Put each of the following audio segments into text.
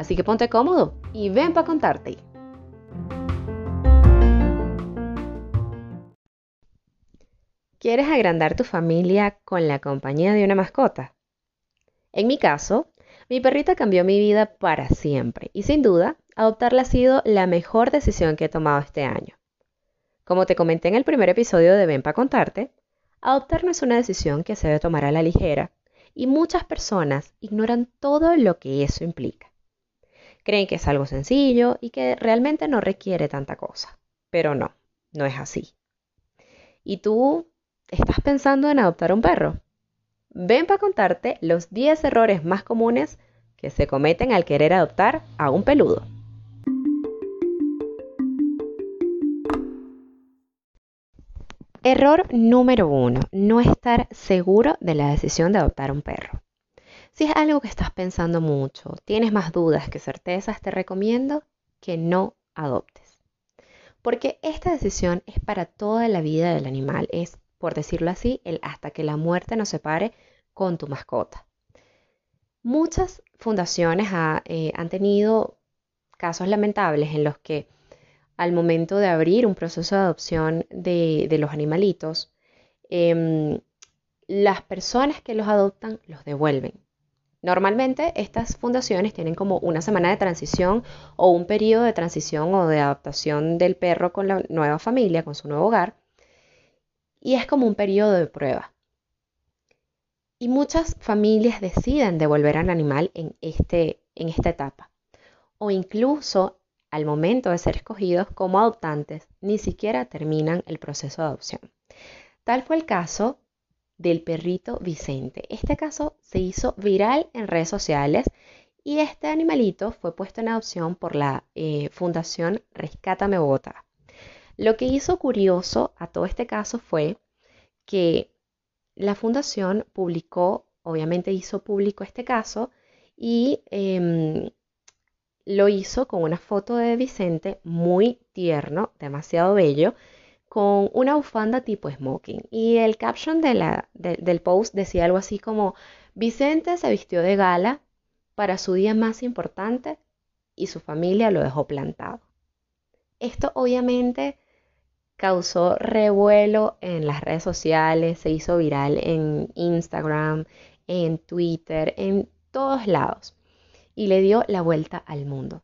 Así que ponte cómodo y ven para contarte. ¿Quieres agrandar tu familia con la compañía de una mascota? En mi caso, mi perrita cambió mi vida para siempre y sin duda, adoptarla ha sido la mejor decisión que he tomado este año. Como te comenté en el primer episodio de Ven para contarte, adoptar no es una decisión que se debe tomar a la ligera y muchas personas ignoran todo lo que eso implica. Creen que es algo sencillo y que realmente no requiere tanta cosa, pero no, no es así. ¿Y tú ¿Estás pensando en adoptar un perro? Ven para contarte los 10 errores más comunes que se cometen al querer adoptar a un peludo. Error número 1. No estar seguro de la decisión de adoptar un perro. Si es algo que estás pensando mucho, tienes más dudas que certezas, te recomiendo que no adoptes. Porque esta decisión es para toda la vida del animal, es por decirlo así, el hasta que la muerte nos separe con tu mascota. Muchas fundaciones eh, han tenido casos lamentables en los que al momento de abrir un proceso de adopción de, los animalitos, em, las personas que los adoptan los devuelven. Normalmente estas fundaciones tienen como una semana de transición o un periodo de transición o de adaptación del perro con la nueva familia, con su nuevo hogar, y es como un periodo de prueba. Y muchas familias deciden devolver al animal en, este, en esta etapa. O incluso al momento de ser escogidos como adoptantes, ni siquiera terminan el proceso de adopción. Tal fue el caso del perrito Vicente. Este caso se hizo viral en redes sociales y este animalito fue puesto en adopción por la eh, Fundación Rescátame Bogotá. Lo que hizo curioso a todo este caso fue que la fundación publicó, obviamente hizo público este caso y em, lo hizo con una foto de Vicente muy tierno, demasiado bello, con una bufanda tipo smoking. Y el caption del post decía algo así como, Vicente se vistió de gala para su día más importante y su familia lo dejó plantado. Esto obviamente causó revuelo en las redes sociales, se hizo viral en Instagram, en Twitter, en todos lados y le dio la vuelta al mundo.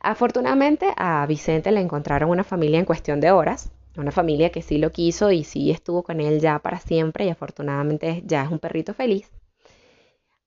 Afortunadamente a Vicente le encontraron una familia en cuestión de horas, una familia que sí lo quiso y sí estuvo con él ya para siempre y afortunadamente ya es un perrito feliz.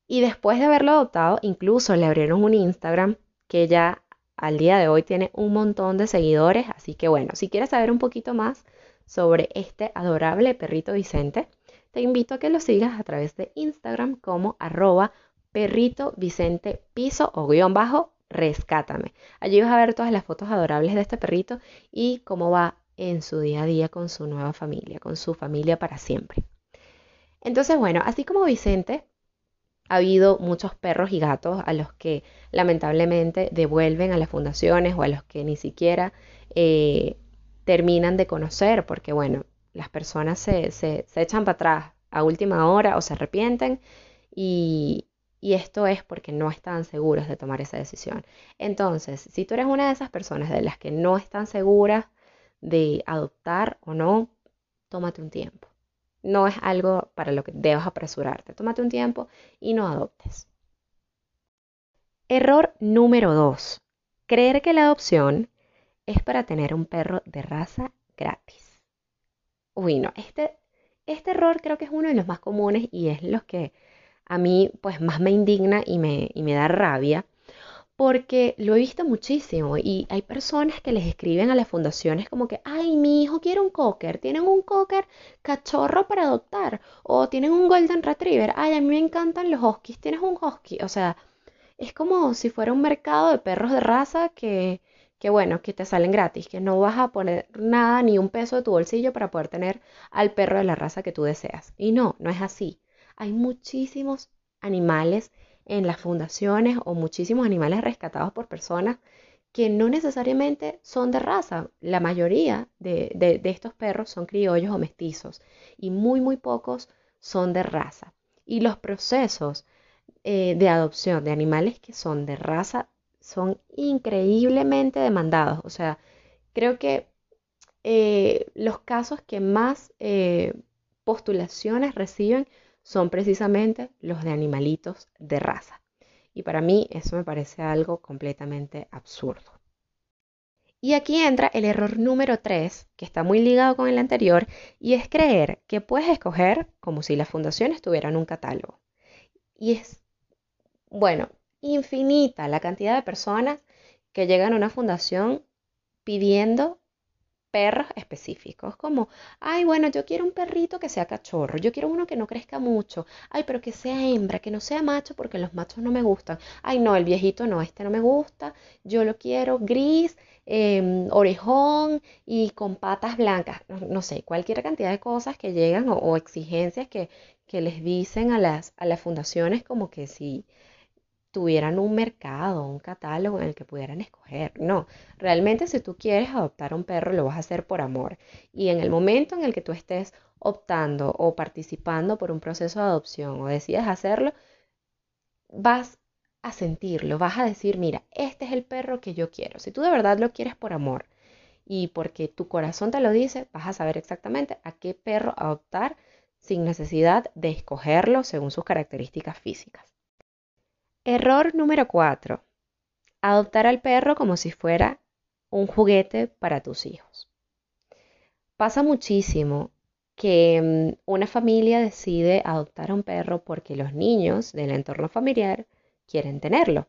Y después de haberlo adoptado, incluso le abrieron un Instagram que ya al día de hoy tiene un montón de seguidores, así que bueno, si quieres saber un poquito más sobre este adorable perrito Vicente, te invito a que lo sigas a través de Instagram como arroba perrito Vicente piso o guion bajo rescátame. Allí vas a ver todas las fotos adorables de este perrito y cómo va en su día a día con su nueva familia, con su familia para siempre. Entonces, bueno, así como Vicente, ha habido muchos perros y gatos a los que lamentablemente devuelven a las fundaciones o a los que ni siquiera eh, terminan de conocer, porque bueno, las personas se, se, echan para atrás a última hora o se arrepienten y, y esto es porque no están seguros de tomar esa decisión. Entonces, si tú eres una de esas personas de las que no están seguras de adoptar o no, tómate un tiempo no es algo para lo que debas apresurarte. Tómate un tiempo y no adoptes. Error número 2. Creer que la adopción es para tener un perro de raza gratis. Uy, no, este, este error creo que es uno de los más comunes y es los que a mí pues más me indigna y me, y me da rabia porque lo he visto muchísimo y hay personas que les escriben a las fundaciones como que, ay, mi hijo quiere un cocker, tienen un cocker cachorro para adoptar o tienen un golden retriever, ay, a mí me encantan los huskies, tienes un husky, o sea, es como si fuera un mercado de perros de raza que, que bueno, que te salen gratis, que no vas a poner nada ni un peso de tu bolsillo para poder tener al perro de la raza que tú deseas. Y no, no es así. Hay muchísimos animales en las fundaciones o muchísimos animales rescatados por personas que no necesariamente son de raza. La mayoría de, estos perros son criollos o mestizos y muy, muy pocos son de raza. Y los procesos eh, de adopción de animales que son de raza son increíblemente demandados. O sea, creo que eh, los casos que más eh, postulaciones reciben son precisamente los de animalitos de raza. Y para mí eso me parece algo completamente absurdo. Y aquí entra el error número 3, que está muy ligado con el anterior, y es creer que puedes escoger como si la fundación estuviera en un catálogo. Y es, bueno, infinita la cantidad de personas que llegan a una fundación pidiendo perros específicos, como, ay, bueno, yo quiero un perrito que sea cachorro, yo quiero uno que no crezca mucho, ay, pero que sea hembra, que no sea macho porque los machos no me gustan, ay, no, el viejito no, este no me gusta, yo lo quiero gris, em, orejón y con patas blancas, no, sé, cualquier cantidad de cosas que llegan o, exigencias que, que, les dicen a las, a las fundaciones como que si tuvieran un mercado, un catálogo en el que pudieran escoger. No, realmente si tú quieres adoptar un perro, lo vas a hacer por amor. Y en el momento en el que tú estés optando o participando por un proceso de adopción o decides hacerlo, vas a sentirlo, vas a decir, mira, este es el perro que yo quiero. Si tú de verdad lo quieres por amor y porque tu corazón te lo dice, vas a saber exactamente a qué perro adoptar sin necesidad de escogerlo según sus características físicas. Error número 4. Adoptar al perro como si fuera un juguete para tus hijos. Pasa muchísimo que mm, una familia decide adoptar a un perro porque los niños del entorno familiar quieren tenerlo.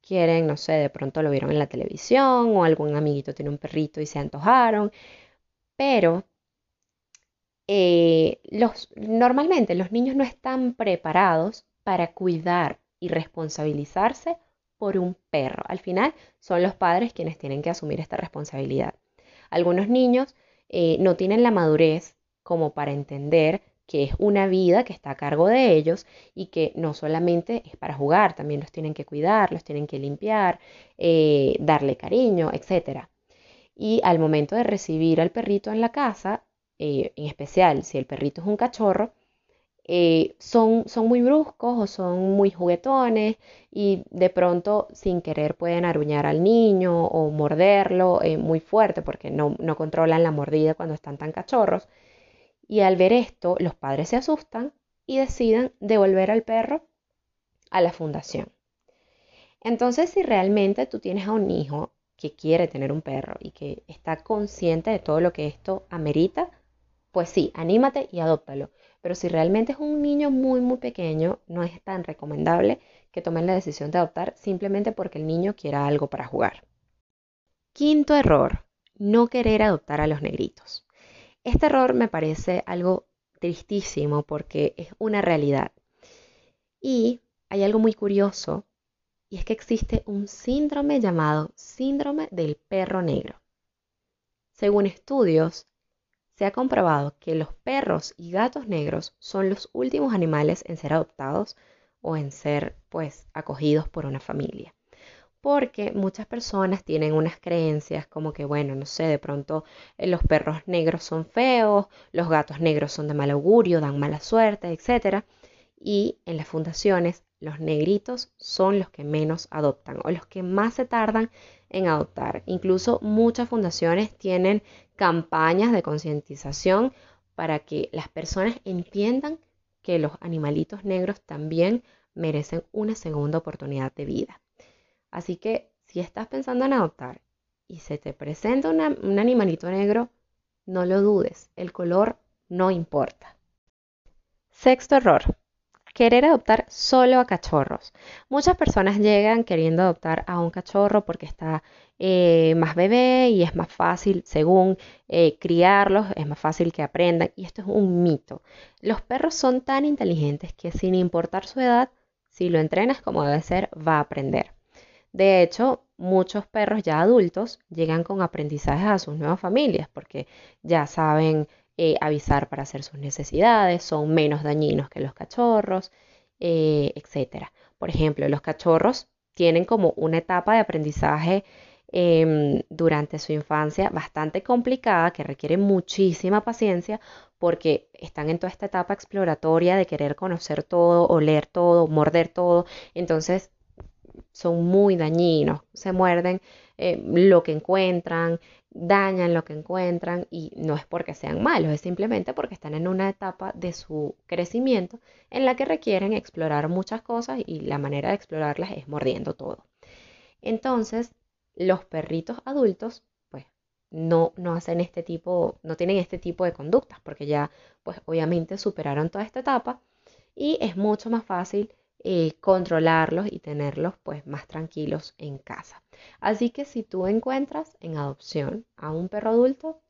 Quieren, no sé, de pronto lo vieron en la televisión o algún amiguito tiene un perrito y se antojaron. Pero eh, los, normalmente los niños no están preparados para cuidar y responsabilizarse por un perro. Al final son los padres quienes tienen que asumir esta responsabilidad. Algunos niños eh, no tienen la madurez como para entender que es una vida que está a cargo de ellos y que no solamente es para jugar, también los tienen que cuidar, los tienen que limpiar, eh, darle cariño, etc. Y al momento de recibir al perrito en la casa, eh, en especial si el perrito es un cachorro, eh, son, son muy bruscos o son muy juguetones y de pronto sin querer pueden aruñar al niño o morderlo eh, muy fuerte porque no, no controlan la mordida cuando están tan cachorros. Y al ver esto, los padres se asustan y deciden devolver al perro a la fundación. Entonces, si realmente tú tienes a un hijo que quiere tener un perro y que está consciente de todo lo que esto amerita, pues sí, anímate y adóptalo. Pero si realmente es un niño muy, muy pequeño, no es tan recomendable que tomen la decisión de adoptar simplemente porque el niño quiera algo para jugar. Quinto error, no querer adoptar a los negritos. Este error me parece algo tristísimo porque es una realidad. Y hay algo muy curioso y es que existe un síndrome llamado síndrome del perro negro. Según estudios, se ha comprobado que los perros y gatos negros son los últimos animales en ser adoptados o en ser pues acogidos por una familia. Porque muchas personas tienen unas creencias como que, bueno, no sé, de pronto eh, los perros negros son feos, los gatos negros son de mal augurio, dan mala suerte, etc. Y en las fundaciones los negritos son los que menos adoptan o los que más se tardan en adoptar. Incluso muchas fundaciones tienen campañas de concientización para que las personas entiendan que los animalitos negros también merecen una segunda oportunidad de vida. Así que si estás pensando en adoptar y se te presenta un animalito negro, no lo dudes, el color no importa. Sexto error, querer adoptar solo a cachorros. Muchas personas llegan queriendo adoptar a un cachorro porque está eh, más bebé y es más fácil, según eh, criarlos, es más fácil que aprendan. Y esto es un mito. Los perros son tan inteligentes que sin importar su edad, Si lo entrenas como debe ser, va a aprender. De hecho, muchos perros ya adultos llegan con aprendizajes a sus nuevas familias porque ya saben eh, avisar para hacer sus necesidades, son menos dañinos que los cachorros, eh, etc. Por ejemplo, los cachorros tienen como una etapa de aprendizaje em, durante su infancia bastante complicada que requiere muchísima paciencia porque están en toda esta etapa exploratoria de querer conocer todo, oler todo, morder todo. Entonces son muy dañinos, se muerden eh, lo que encuentran, dañan lo que encuentran y no es porque sean malos, es simplemente porque están en una etapa de su crecimiento en la que requieren explorar muchas cosas y la manera de explorarlas es mordiendo todo. Entonces, los perritos adultos no, no hacen este tipo, no tienen este tipo de conductas, porque ya, pues obviamente superaron toda esta etapa y es mucho más fácil eh, controlarlos y tenerlos pues más tranquilos en casa. Así que si tú encuentras en adopción a un perro adulto,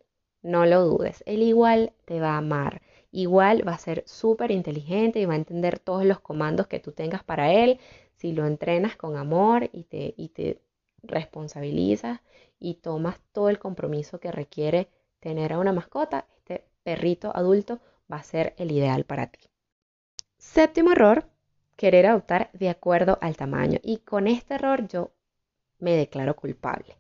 no lo dudes, él igual te va a amar, igual va a ser súper inteligente y va a entender todos los comandos que tú tengas para él si lo entrenas con amor y te, y te responsabilizas y tomas todo el compromiso que requiere tener a una mascota, este perrito adulto va a ser el ideal para ti. Séptimo error, querer adoptar de acuerdo al tamaño. Y con este error yo me declaro culpable.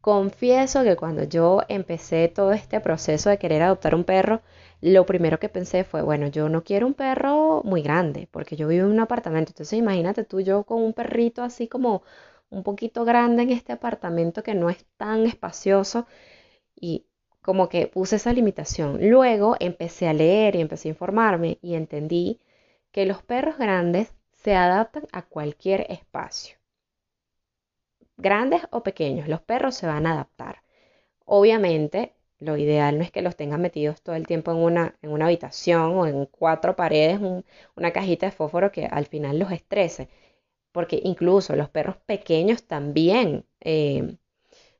Confieso que cuando yo empecé todo este proceso de querer adoptar un perro, lo primero que pensé fue, bueno, yo no quiero un perro muy grande, porque yo vivo en un apartamento. Entonces imagínate tú yo con un perrito así como un poquito grande en este apartamento que no es tan espacioso y como que puse esa limitación. Luego empecé a leer y empecé a informarme y entendí que los perros grandes se adaptan a cualquier espacio. Grandes o pequeños, los perros se van a adaptar. Obviamente, lo ideal no es que los tengas metidos todo el tiempo en una, en una habitación o en cuatro paredes, una cajita de fósforo que al final los estrese porque incluso los perros pequeños también eh,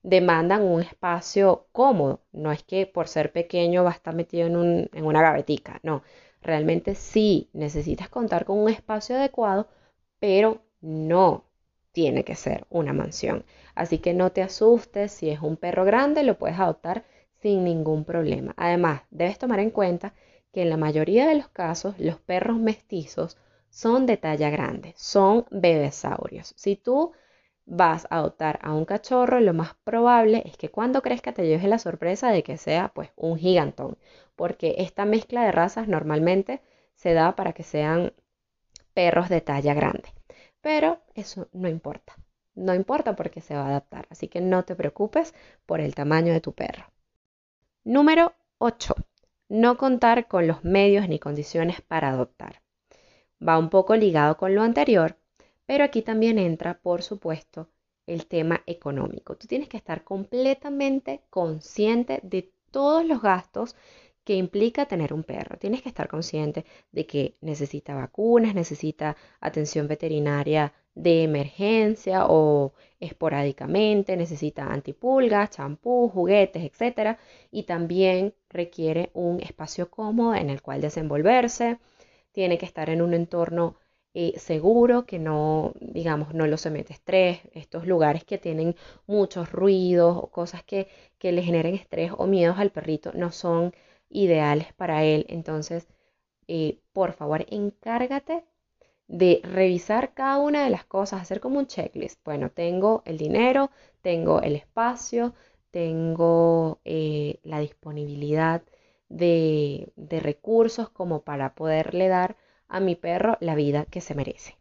demandan un espacio cómodo. No es que por ser pequeño va a estar metido en, en una gavetica, no. Realmente sí necesitas contar con un espacio adecuado, pero no tiene que ser una mansión. Así que no te asustes, si es un perro grande lo puedes adoptar sin ningún problema. Además, debes tomar en cuenta que en la mayoría de los casos los perros mestizos son de talla grande, son bebesaurios. Si tú vas a adoptar a un cachorro, lo más probable es que cuando crezca te lleves la sorpresa de que sea pues un gigantón, porque esta mezcla de razas normalmente se da para que sean perros de talla grande. Pero eso no importa, no importa porque se va a adaptar, así que no te preocupes por el tamaño de tu perro. Número 8. No contar con los medios ni condiciones para adoptar va un poco ligado con lo anterior, pero aquí también entra, por supuesto, el tema económico. Tú tienes que estar completamente consciente de todos los gastos que implica tener un perro. Tienes que estar consciente de que necesita vacunas, necesita atención veterinaria de emergencia o esporádicamente, necesita antipulgas, champú, juguetes, etc. Y también requiere un espacio cómodo en el cual desenvolverse, tiene que estar en un entorno eh, seguro, que no, digamos, no lo somete estrés, estos lugares que tienen muchos ruidos o cosas que, que le generen estrés o miedos al perrito no son ideales para él. Entonces, eh, por favor, encárgate de revisar cada una de las cosas, hacer como un checklist. Bueno, tengo el dinero, tengo el espacio, tengo eh, la disponibilidad de, recursos como para poderle dar a mi perro la vida que se merece.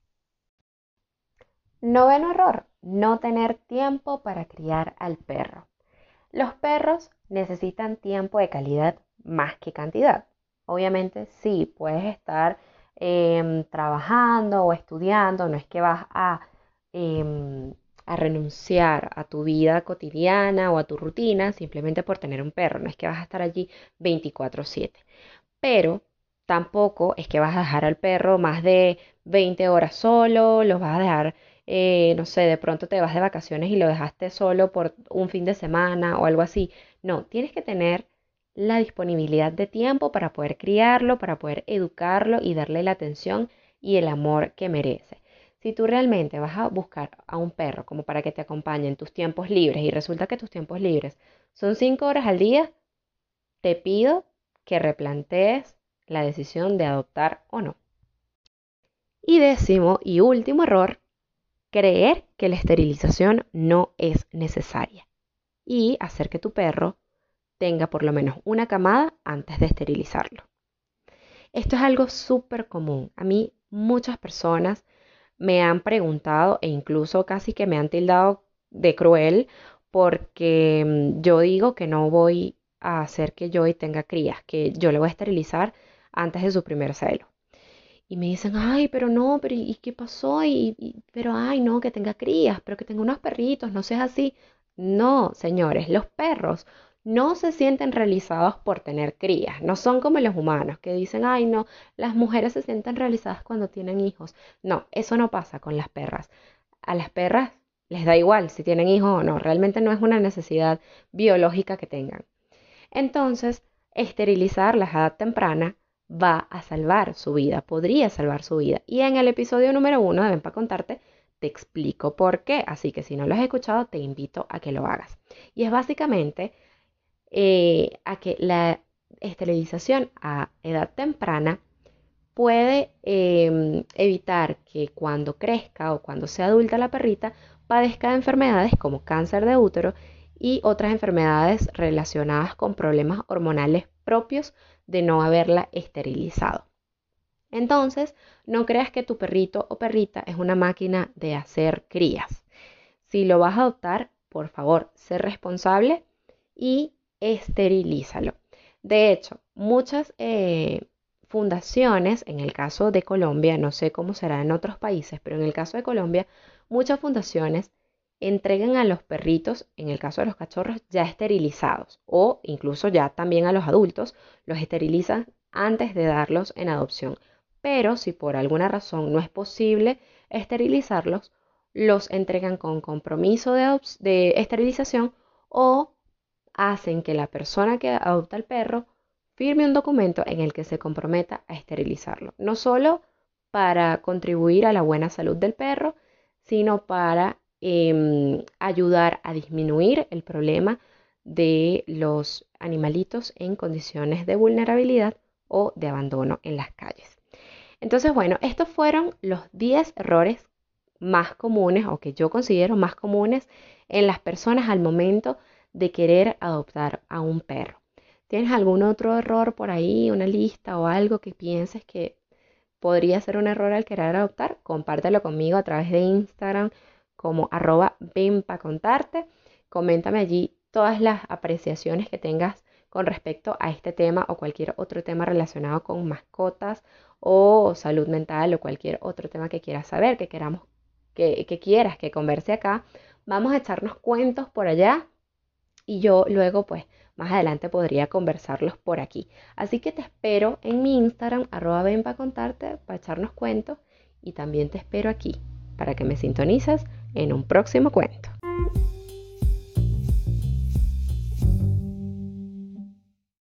Noveno error, no tener tiempo para criar al perro. Los perros necesitan tiempo de calidad más que cantidad. Obviamente sí, puedes estar em, trabajando o estudiando, no es que vas a em, a renunciar a tu vida cotidiana o a tu rutina simplemente por tener un perro. No es que vas a estar allí 24/7. Pero tampoco es que vas a dejar al perro más de 20 horas solo, los vas a dejar, eh, no sé, de pronto te vas de vacaciones y lo dejaste solo por un fin de semana o algo así. No, tienes que tener la disponibilidad de tiempo para poder criarlo, para poder educarlo y darle la atención y el amor que merece. Si tú realmente vas a buscar a un perro como para que te acompañe en tus tiempos libres y resulta que tus tiempos libres son cinco horas al día, te pido que replantees la decisión de adoptar o no. Y décimo y último error, creer que la esterilización no es necesaria y hacer que tu perro tenga por lo menos una camada antes de esterilizarlo. Esto es algo súper común. A mí muchas personas me han preguntado e incluso casi que me han tildado de cruel porque mm, yo digo que no voy a hacer que Joy tenga crías, que yo le voy a esterilizar antes de su primer celo. Y me dicen, ay, pero no, pero ¿y qué pasó? Y, pero, ay, no, que tenga crías, pero que tenga unos perritos, no seas así. No, señores, los perros no se sienten realizados por tener crías, no son como los humanos que dicen, ay no, las mujeres se sienten realizadas cuando tienen hijos. No, eso no pasa con las perras. A las perras les da igual si tienen hijos o no, realmente no es una necesidad biológica que tengan. Entonces, esterilizar la edad temprana va a salvar su vida, podría salvar su vida. Y en el episodio número uno de Ven para contarte, te explico por qué. Así que si no lo has escuchado, te invito a que lo hagas. Y es básicamente eh, a que la esterilización a edad temprana puede em, evitar que cuando crezca o cuando sea adulta la perrita padezca de enfermedades como cáncer de útero y otras enfermedades relacionadas con problemas hormonales propios de no haberla esterilizado. Entonces, no creas que tu perrito o perrita es una máquina de hacer crías. Si lo vas a adoptar, por favor, sé responsable y esterilízalo. De hecho, muchas eh, fundaciones, en el caso de Colombia, no sé cómo será en otros países, pero en el caso de Colombia, muchas fundaciones entregan a los perritos, en el caso de los cachorros, ya esterilizados o incluso ya también a los adultos, los esterilizan antes de darlos en adopción. Pero si por alguna razón no es posible esterilizarlos, los entregan con compromiso de, esterilización o hacen que la persona que adopta el perro firme un documento en el que se comprometa a esterilizarlo. No solo para contribuir a la buena salud del perro, sino para em, ayudar a disminuir el problema de los animalitos en condiciones de vulnerabilidad o de abandono en las calles. Entonces, bueno, estos fueron los 10 errores más comunes o que yo considero más comunes en las personas al momento de querer adoptar a un perro. ¿Tienes algún otro error por ahí, una lista o algo que pienses que podría ser un error al querer adoptar? Compártelo conmigo a través de Instagram como arroba ven para contarte. Coméntame allí todas las apreciaciones que tengas con respecto a este tema o cualquier otro tema relacionado con mascotas o salud mental o cualquier otro tema que quieras saber, que queramos, que, que quieras que converse acá. Vamos a echarnos cuentos por allá y yo luego pues más adelante podría conversarlos por aquí. Así que te espero en mi Instagram, arroba ven para contarte, para echarnos cuentos y también te espero aquí para que me sintonices en un próximo cuento.